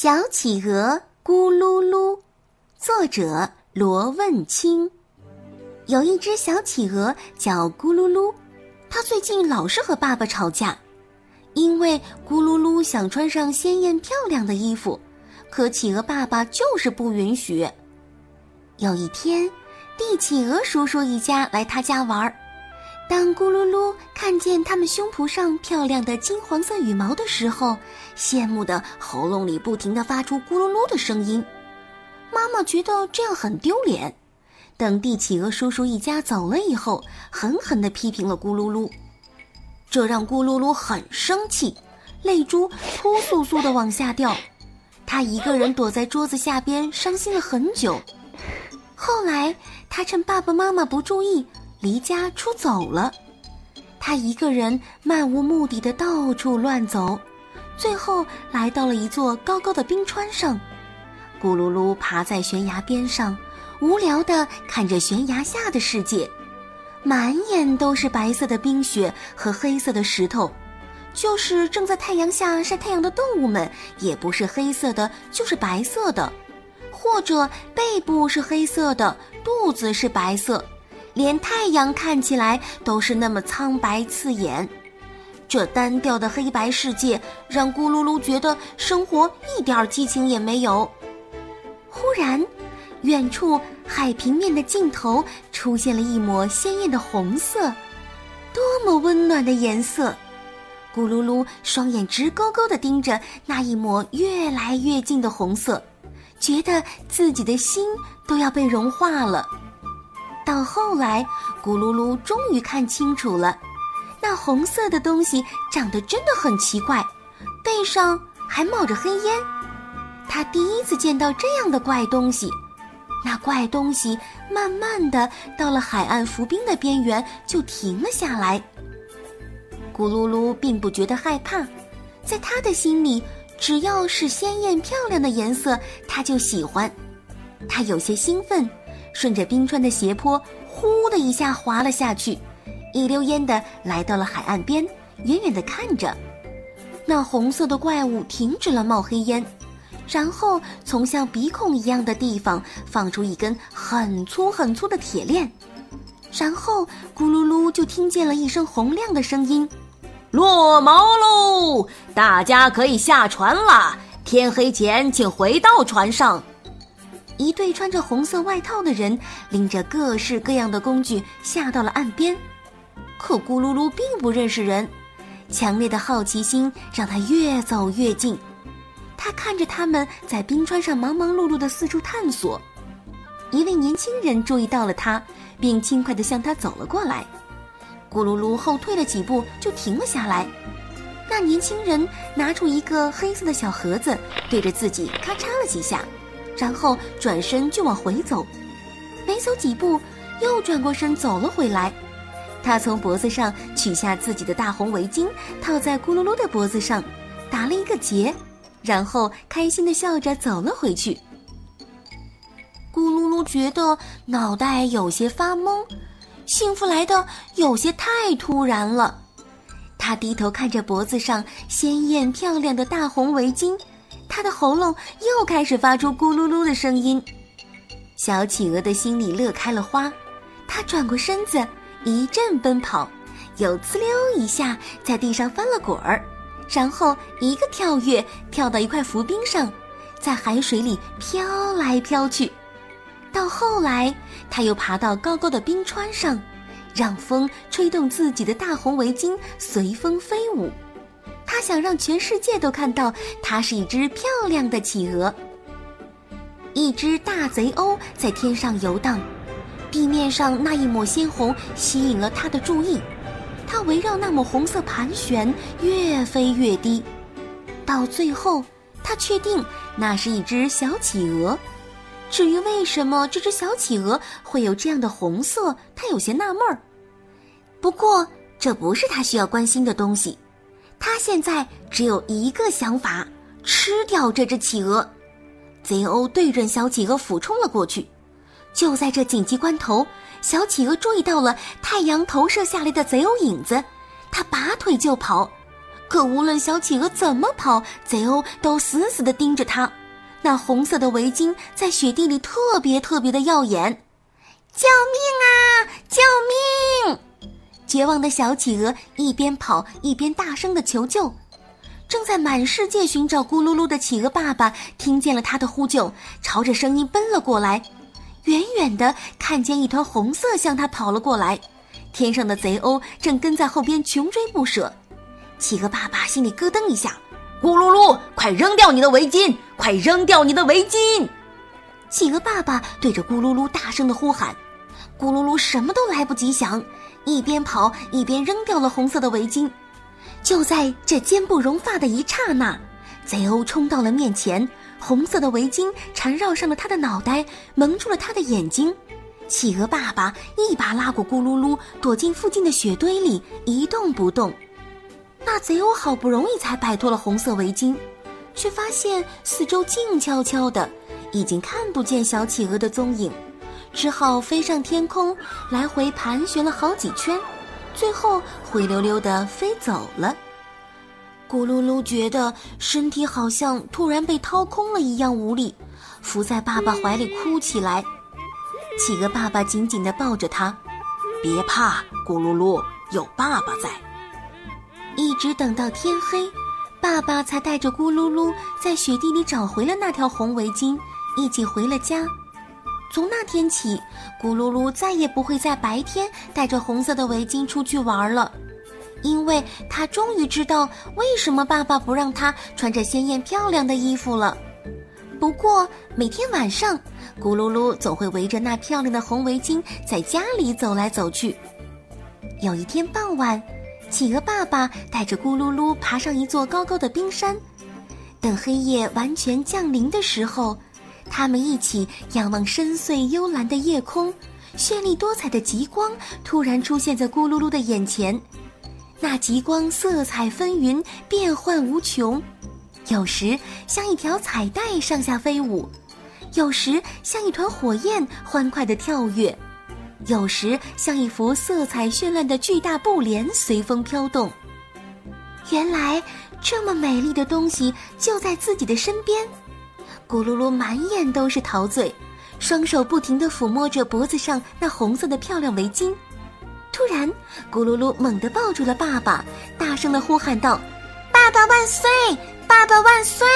小企鹅咕噜噜，作者罗问清。有一只小企鹅叫咕噜噜，它最近老是和爸爸吵架，因为咕噜噜想穿上鲜艳漂亮的衣服，可企鹅爸爸就是不允许。有一天，地企鹅叔叔一家来他家玩儿。当咕噜噜看见他们胸脯上漂亮的金黄色羽毛的时候，羡慕的喉咙里不停的发出咕噜噜的声音。妈妈觉得这样很丢脸。等地企鹅叔叔一家走了以后，狠狠地批评了咕噜噜，这让咕噜噜很生气，泪珠扑簌簌地往下掉。他一个人躲在桌子下边，伤心了很久。后来，他趁爸爸妈妈不注意。离家出走了，他一个人漫无目的的到处乱走，最后来到了一座高高的冰川上。咕噜噜爬在悬崖边上，无聊的看着悬崖下的世界，满眼都是白色的冰雪和黑色的石头，就是正在太阳下晒太阳的动物们，也不是黑色的，就是白色的，或者背部是黑色的，肚子是白色。连太阳看起来都是那么苍白刺眼，这单调的黑白世界让咕噜噜觉得生活一点激情也没有。忽然，远处海平面的尽头出现了一抹鲜艳的红色，多么温暖的颜色！咕噜噜双眼直勾勾地盯着那一抹越来越近的红色，觉得自己的心都要被融化了。到后来，咕噜噜终于看清楚了，那红色的东西长得真的很奇怪，背上还冒着黑烟。他第一次见到这样的怪东西。那怪东西慢慢的到了海岸浮冰的边缘，就停了下来。咕噜噜并不觉得害怕，在他的心里，只要是鲜艳漂亮的颜色，他就喜欢。他有些兴奋。顺着冰川的斜坡，呼的一下滑了下去，一溜烟的来到了海岸边，远远的看着，那红色的怪物停止了冒黑烟，然后从像鼻孔一样的地方放出一根很粗很粗的铁链，然后咕噜噜就听见了一声洪亮的声音：“落锚喽，大家可以下船了，天黑前请回到船上。”一对穿着红色外套的人拎着各式各样的工具下到了岸边，可咕噜噜并不认识人，强烈的好奇心让他越走越近。他看着他们在冰川上忙忙碌碌的四处探索。一位年轻人注意到了他，并轻快地向他走了过来。咕噜噜后退了几步就停了下来。那年轻人拿出一个黑色的小盒子，对着自己咔嚓了几下。然后转身就往回走，没走几步，又转过身走了回来。他从脖子上取下自己的大红围巾，套在咕噜噜的脖子上，打了一个结，然后开心的笑着走了回去。咕噜噜觉得脑袋有些发懵，幸福来的有些太突然了。他低头看着脖子上鲜艳漂亮的大红围巾。他的喉咙又开始发出咕噜噜的声音，小企鹅的心里乐开了花。它转过身子，一阵奔跑，又呲溜一下在地上翻了滚儿，然后一个跳跃跳到一块浮冰上，在海水里飘来飘去。到后来，它又爬到高高的冰川上，让风吹动自己的大红围巾，随风飞舞。他想让全世界都看到，它是一只漂亮的企鹅。一只大贼鸥在天上游荡，地面上那一抹鲜红吸引了他的注意。它围绕那抹红色盘旋，越飞越低。到最后，他确定那是一只小企鹅。至于为什么这只小企鹅会有这样的红色，他有些纳闷儿。不过，这不是他需要关心的东西。他现在只有一个想法：吃掉这只企鹅。贼鸥对准小企鹅俯冲了过去。就在这紧急关头，小企鹅注意到了太阳投射下来的贼鸥影子，它拔腿就跑。可无论小企鹅怎么跑，贼鸥都死死地盯着它。那红色的围巾在雪地里特别特别的耀眼。救命啊！救命！绝望的小企鹅一边跑一边大声的求救。正在满世界寻找咕噜噜的企鹅爸爸听见了他的呼救，朝着声音奔了过来。远远的看见一团红色向他跑了过来，天上的贼鸥正跟在后边穷追不舍。企鹅爸爸心里咯噔一下，咕噜噜，快扔掉你的围巾！快扔掉你的围巾！企鹅爸爸对着咕噜噜大声的呼喊，咕噜噜什么都来不及想，一边跑一边扔掉了红色的围巾。就在这坚不容发的一刹那，贼鸥冲到了面前。红色的围巾缠绕上了他的脑袋，蒙住了他的眼睛。企鹅爸爸一把拉过咕噜噜，躲进附近的雪堆里，一动不动。那贼鸥好不容易才摆脱了红色围巾，却发现四周静悄悄的，已经看不见小企鹅的踪影，只好飞上天空，来回盘旋了好几圈，最后灰溜溜的飞走了。咕噜噜觉得身体好像突然被掏空了一样无力，伏在爸爸怀里哭起来。企鹅爸爸紧紧地抱着他，别怕，咕噜噜，有爸爸在。一直等到天黑，爸爸才带着咕噜噜在雪地里找回了那条红围巾，一起回了家。从那天起，咕噜噜再也不会在白天带着红色的围巾出去玩了。因为他终于知道为什么爸爸不让他穿着鲜艳漂亮的衣服了。不过每天晚上，咕噜噜总会围着那漂亮的红围巾在家里走来走去。有一天傍晚，企鹅爸爸带着咕噜噜爬上一座高高的冰山。等黑夜完全降临的时候，他们一起仰望深邃幽蓝的夜空，绚丽多彩的极光突然出现在咕噜噜的眼前。那极光色彩纷纭，变幻无穷，有时像一条彩带上下飞舞，有时像一团火焰欢快地跳跃，有时像一幅色彩绚烂的巨大布帘随风飘动。原来这么美丽的东西就在自己的身边，咕噜噜满眼都是陶醉，双手不停地抚摸着脖子上那红色的漂亮围巾。突然，咕噜噜猛地抱住了爸爸，大声地呼喊道：“爸爸万岁！爸爸万岁！”